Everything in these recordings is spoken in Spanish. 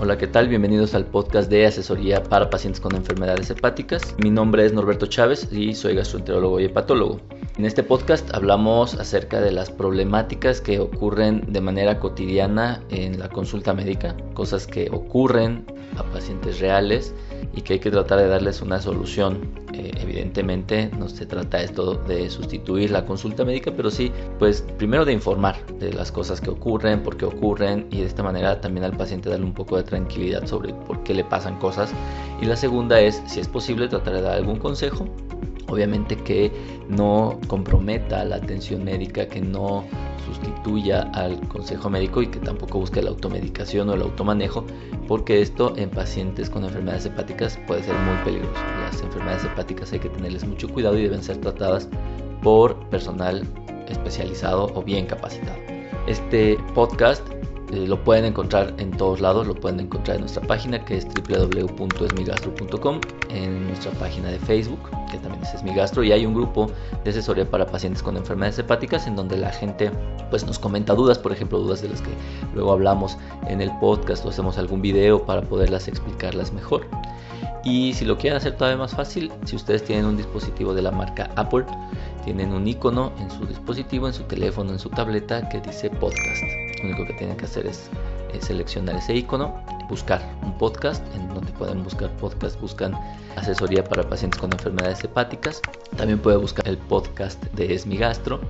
Hola, ¿qué tal? Bienvenidos al podcast de asesoría para pacientes con enfermedades hepáticas. Mi nombre es Norberto Chávez y soy gastroenterólogo y hepatólogo. En este podcast hablamos acerca de las problemáticas que ocurren de manera cotidiana en la consulta médica, cosas que ocurren a pacientes reales y que hay que tratar de darles una solución. Eh, evidentemente no se trata esto de sustituir la consulta médica, pero sí, pues primero de informar de las cosas que ocurren, por qué ocurren y de esta manera también al paciente darle un poco de tranquilidad sobre por qué le pasan cosas. Y la segunda es, si es posible, tratar de dar algún consejo obviamente que no comprometa la atención médica, que no sustituya al consejo médico y que tampoco busque la automedicación o el automanejo, porque esto en pacientes con enfermedades hepáticas puede ser muy peligroso. Las enfermedades hepáticas hay que tenerles mucho cuidado y deben ser tratadas por personal especializado o bien capacitado. Este podcast eh, lo pueden encontrar en todos lados, lo pueden encontrar en nuestra página que es www.esmigastro.com, en nuestra página de Facebook, que también es Esmigastro, y hay un grupo de asesoría para pacientes con enfermedades hepáticas en donde la gente pues nos comenta dudas, por ejemplo, dudas de las que luego hablamos en el podcast o hacemos algún video para poderlas explicarlas mejor. Y si lo quieren hacer todavía más fácil, si ustedes tienen un dispositivo de la marca Apple, tienen un icono en su dispositivo, en su teléfono, en su tableta que dice podcast. Lo único que tienen que hacer es, seleccionar ese icono, buscar un podcast, en donde pueden buscar podcast, buscan asesoría para pacientes con enfermedades hepáticas. También puede buscar el podcast de Esmigastro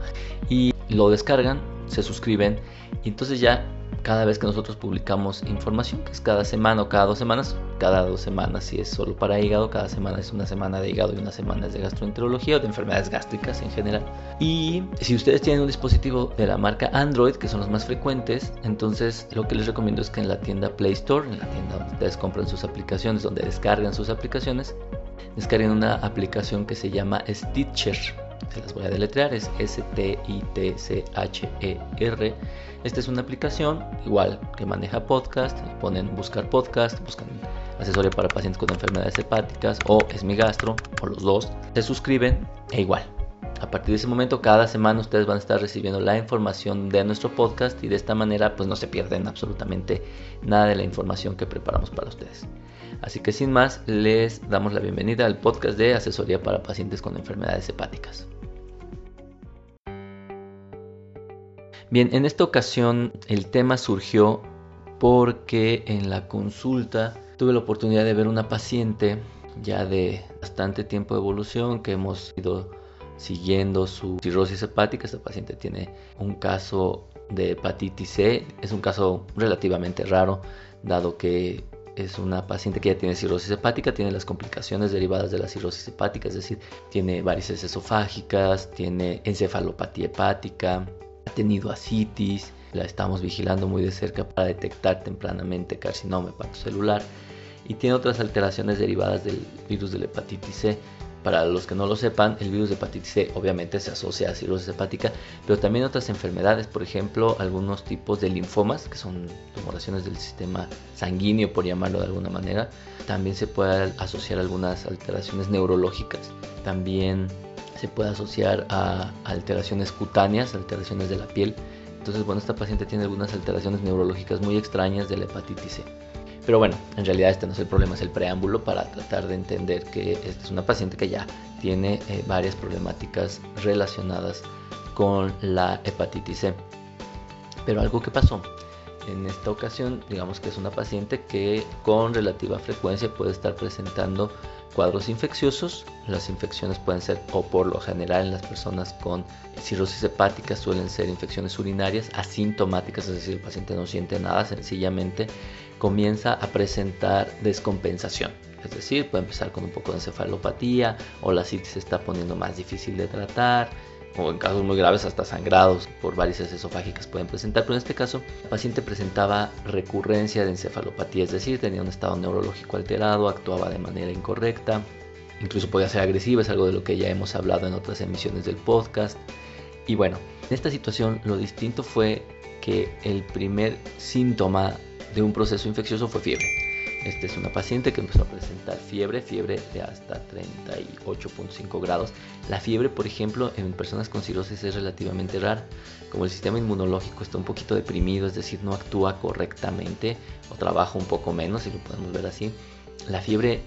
y lo descargan, se suscriben y entonces ya cada vez que nosotros publicamos información, que es cada semana o cada dos semanas, cada dos semanas si es solo para hígado, cada semana es una semana de hígado y una semana es de gastroenterología o de enfermedades gástricas en general. Y si ustedes tienen un dispositivo de la marca Android, que son los más frecuentes, entonces lo que les recomiendo es que en la tienda Play Store, en la tienda donde ustedes compran sus aplicaciones, donde descargan sus aplicaciones, descarguen una aplicación que se llama Stitcher. Se las voy a deletrear, es S-T-I-T-C-H-E-R esta es una aplicación igual que maneja podcast, ponen buscar podcast, buscan asesoría para pacientes con enfermedades hepáticas o Esmigastro o los dos, se suscriben e igual. A partir de ese momento, cada semana ustedes van a estar recibiendo la información de nuestro podcast y de esta manera pues no se pierden absolutamente nada de la información que preparamos para ustedes. Así que sin más, les damos la bienvenida al podcast de asesoría para pacientes con enfermedades hepáticas. Bien, en esta ocasión el tema surgió porque en la consulta tuve la oportunidad de ver una paciente ya de bastante tiempo de evolución que hemos ido siguiendo su cirrosis hepática. Esta paciente tiene un caso de hepatitis C. Es un caso relativamente raro, dado que es una paciente que ya tiene cirrosis hepática, tiene las complicaciones derivadas de la cirrosis hepática, es decir, tiene varices esofágicas, tiene encefalopatía hepática, ha tenido asitis, la estamos vigilando muy de cerca para detectar tempranamente carcinoma hepatocelular y tiene otras alteraciones derivadas del virus de la hepatitis C. Para los que no lo sepan, el virus de hepatitis C obviamente se asocia a cirrosis hepática, pero también otras enfermedades, por ejemplo, algunos tipos de linfomas, que son tumoraciones del sistema sanguíneo, por llamarlo de alguna manera. También se puede asociar algunas alteraciones neurológicas. También se puede asociar a alteraciones cutáneas, alteraciones de la piel. Entonces, bueno, esta paciente tiene algunas alteraciones neurológicas muy extrañas de la hepatitis C. Pero bueno, en realidad este no es el problema, es el preámbulo para tratar de entender que esta es una paciente que ya tiene eh, varias problemáticas relacionadas con la hepatitis C. Pero algo que pasó en esta ocasión, digamos que es una paciente que con relativa frecuencia puede estar presentando cuadros infecciosos. Las infecciones pueden ser, o por lo general en las personas con cirrosis hepática, suelen ser infecciones urinarias asintomáticas, es decir, el paciente no siente nada, sencillamente comienza a presentar descompensación. Es decir, puede empezar con un poco de encefalopatía o la citis se está poniendo más difícil de tratar, o en casos muy graves hasta sangrados por varices esofágicas pueden presentar, pero en este caso el paciente presentaba recurrencia de encefalopatía, es decir, tenía un estado neurológico alterado, actuaba de manera incorrecta, incluso podía ser agresiva, es algo de lo que ya hemos hablado en otras emisiones del podcast. Y bueno, en esta situación lo distinto fue que el primer síntoma de un proceso infeccioso fue fiebre. Esta es una paciente que empezó a presentar fiebre, fiebre de hasta 38.5 grados. La fiebre, por ejemplo, en personas con cirrosis es relativamente rara. Como el sistema inmunológico está un poquito deprimido, es decir, no actúa correctamente o trabaja un poco menos, si lo podemos ver así, la fiebre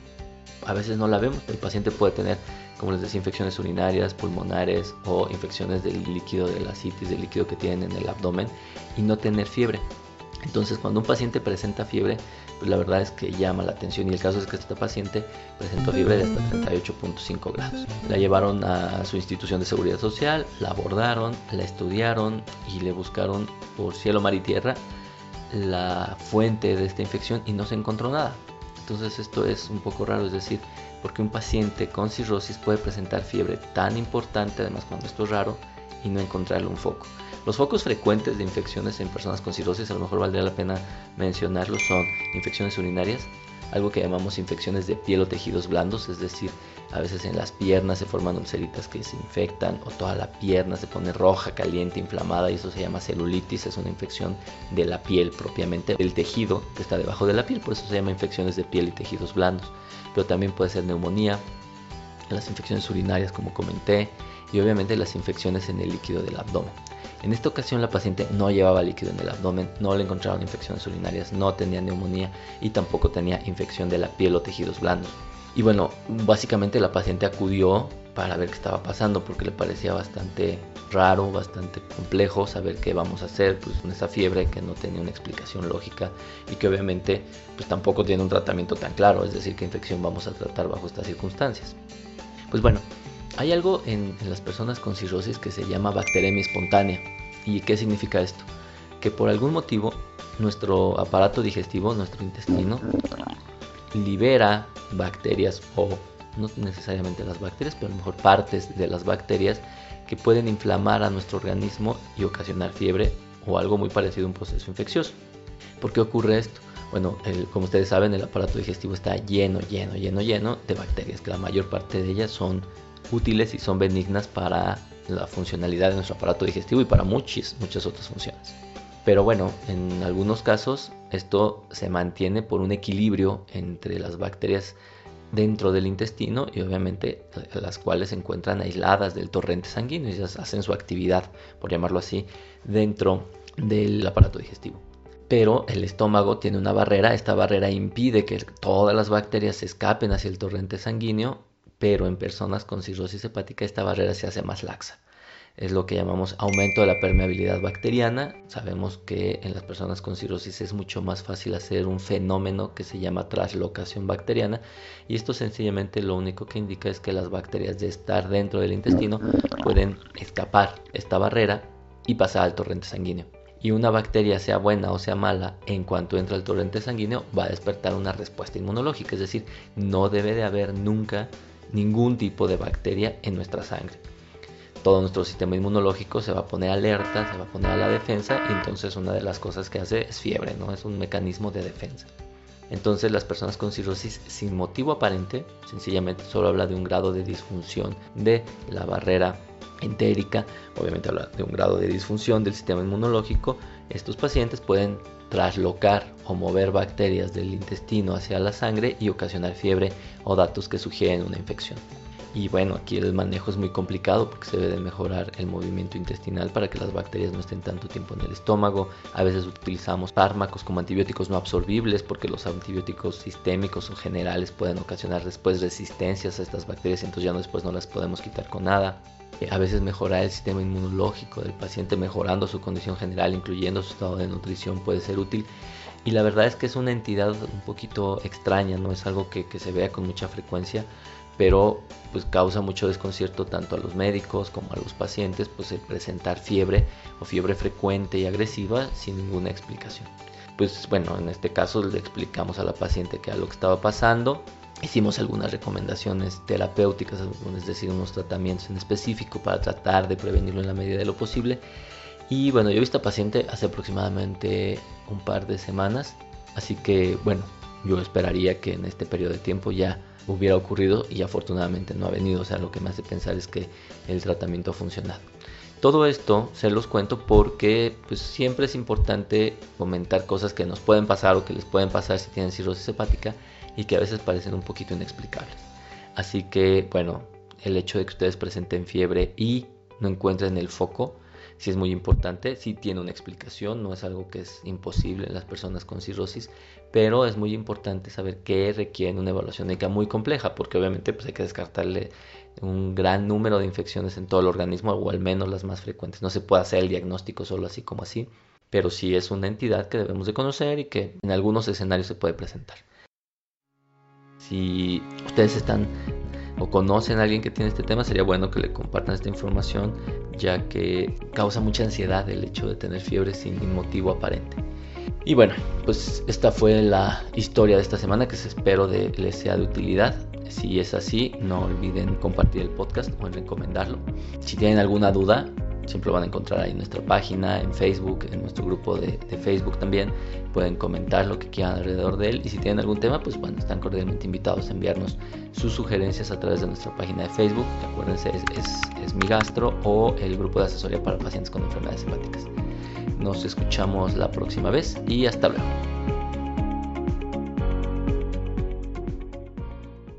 a veces no la vemos. El paciente puede tener, como les decía, infecciones urinarias, pulmonares o infecciones del líquido de la citis, del líquido que tienen en el abdomen y no tener fiebre. Entonces, cuando un paciente presenta fiebre, pues la verdad es que llama la atención y el caso es que esta paciente presentó fiebre de hasta 38.5 grados. La llevaron a su institución de seguridad social, la abordaron, la estudiaron y le buscaron por cielo, mar y tierra la fuente de esta infección y no se encontró nada. Entonces esto es un poco raro, es decir, porque un paciente con cirrosis puede presentar fiebre tan importante, además cuando esto es raro, y no encontrarle un foco. Los focos frecuentes de infecciones en personas con cirrosis, a lo mejor valdría la pena mencionarlos, son infecciones urinarias, algo que llamamos infecciones de piel o tejidos blandos, es decir, a veces en las piernas se forman ulceritas que se infectan o toda la pierna se pone roja, caliente, inflamada y eso se llama celulitis, es una infección de la piel propiamente, del tejido que está debajo de la piel, por eso se llama infecciones de piel y tejidos blandos, pero también puede ser neumonía, las infecciones urinarias como comenté y obviamente las infecciones en el líquido del abdomen. En esta ocasión la paciente no llevaba líquido en el abdomen, no le encontraron infecciones urinarias, no tenía neumonía y tampoco tenía infección de la piel o tejidos blandos. Y bueno, básicamente la paciente acudió para ver qué estaba pasando porque le parecía bastante raro, bastante complejo saber qué vamos a hacer pues con esa fiebre que no tenía una explicación lógica y que obviamente pues tampoco tiene un tratamiento tan claro, es decir, qué infección vamos a tratar bajo estas circunstancias. Pues bueno, hay algo en, las personas con cirrosis que se llama bacteremia espontánea. ¿Y qué significa esto? Que por algún motivo nuestro aparato digestivo, nuestro intestino, libera bacterias o no necesariamente las bacterias, pero a lo mejor partes de las bacterias que pueden inflamar a nuestro organismo y ocasionar fiebre o algo muy parecido a un proceso infeccioso. ¿Por qué ocurre esto? Bueno, como ustedes saben, el aparato digestivo está lleno, lleno, lleno, lleno de bacterias, que la mayor parte de ellas son útiles y son benignas para la funcionalidad de nuestro aparato digestivo y para muchas, muchas otras funciones. Pero bueno, en algunos casos esto se mantiene por un equilibrio entre las bacterias dentro del intestino y obviamente las cuales se encuentran aisladas del torrente sanguíneo y hacen su actividad, por llamarlo así, dentro del aparato digestivo. Pero el estómago tiene una barrera, esta barrera impide que todas las bacterias escapen hacia el torrente sanguíneo pero en personas con cirrosis hepática esta barrera se hace más laxa. Es lo que llamamos aumento de la permeabilidad bacteriana. Sabemos que en las personas con cirrosis es mucho más fácil hacer un fenómeno que se llama traslocación bacteriana y esto sencillamente lo único que indica es que las bacterias de estar dentro del intestino pueden escapar esta barrera y pasar al torrente sanguíneo y una bacteria, sea buena o sea mala, en cuanto entra al torrente sanguíneo va a despertar una respuesta inmunológica, es decir, no debe de haber nunca ningún tipo de bacteria en nuestra sangre. Todo nuestro sistema inmunológico se va a poner alerta, se va a poner a la defensa y entonces una de las cosas que hace es fiebre, ¿no? Es un mecanismo de defensa. Entonces las personas con cirrosis sin motivo aparente, sencillamente solo habla de un grado de disfunción de la barrera entérica, obviamente habla de un grado de disfunción del sistema inmunológico, estos pacientes pueden traslocar o mover bacterias del intestino hacia la sangre y ocasionar fiebre o datos que sugieren una infección. Y bueno, aquí el manejo es muy complicado porque se debe de mejorar el movimiento intestinal para que las bacterias no estén tanto tiempo en el estómago. A veces utilizamos fármacos como antibióticos no absorbibles porque los antibióticos sistémicos o generales pueden ocasionar después resistencias a estas bacterias y entonces ya después no las podemos quitar con nada. A veces mejorar el sistema inmunológico del paciente mejorando su condición general, incluyendo su estado de nutrición, puede ser útil. Y la verdad es que es una entidad un poquito extraña, no es algo que, se vea con mucha frecuencia, pero pues causa mucho desconcierto tanto a los médicos como a los pacientes, pues el presentar fiebre o fiebre frecuente y agresiva sin ninguna explicación. Pues bueno, en este caso le explicamos a la paciente que era lo que estaba pasando, Hicimos algunas recomendaciones terapéuticas, es decir, unos tratamientos en específico para tratar de prevenirlo en la medida de lo posible. Y bueno, yo visto a paciente hace aproximadamente un par de semanas, así que bueno, yo esperaría que en este periodo de tiempo ya hubiera ocurrido y afortunadamente no ha venido, o sea, lo que me hace pensar es que el tratamiento ha funcionado. Todo esto se los cuento porque pues, siempre es importante comentar cosas que nos pueden pasar o que les pueden pasar si tienen cirrosis hepática y que a veces parecen un poquito inexplicables. Así que, bueno, el hecho de que ustedes presenten fiebre y no encuentren el foco, si es muy importante, si tiene una explicación, no es algo que es imposible en las personas con cirrosis, pero es muy importante saber que requieren una evaluación médica muy compleja, porque obviamente pues, hay que descartarle un gran número de infecciones en todo el organismo, o al menos las más frecuentes. No se puede hacer el diagnóstico solo así como así, pero sí es una entidad que debemos de conocer y que en algunos escenarios se puede presentar. Si ustedes están o conocen a alguien que tiene este tema, sería bueno que le compartan esta información, ya que causa mucha ansiedad el hecho de tener fiebre sin motivo aparente. Y bueno, pues esta fue la historia de esta semana que espero de, les sea de utilidad. Si es así, no olviden compartir el podcast o en recomendarlo. Si tienen alguna duda, siempre lo van a encontrar ahí en nuestra página, en Facebook, en nuestro grupo de, Facebook también. Pueden comentar lo que quieran alrededor de él. Y si tienen algún tema, pues bueno, están cordialmente invitados a enviarnos sus sugerencias a través de nuestra página de Facebook, acuérdense es, es Mi Gastro o el grupo de asesoría para pacientes con enfermedades hepáticas. Nos escuchamos la próxima vez y hasta luego.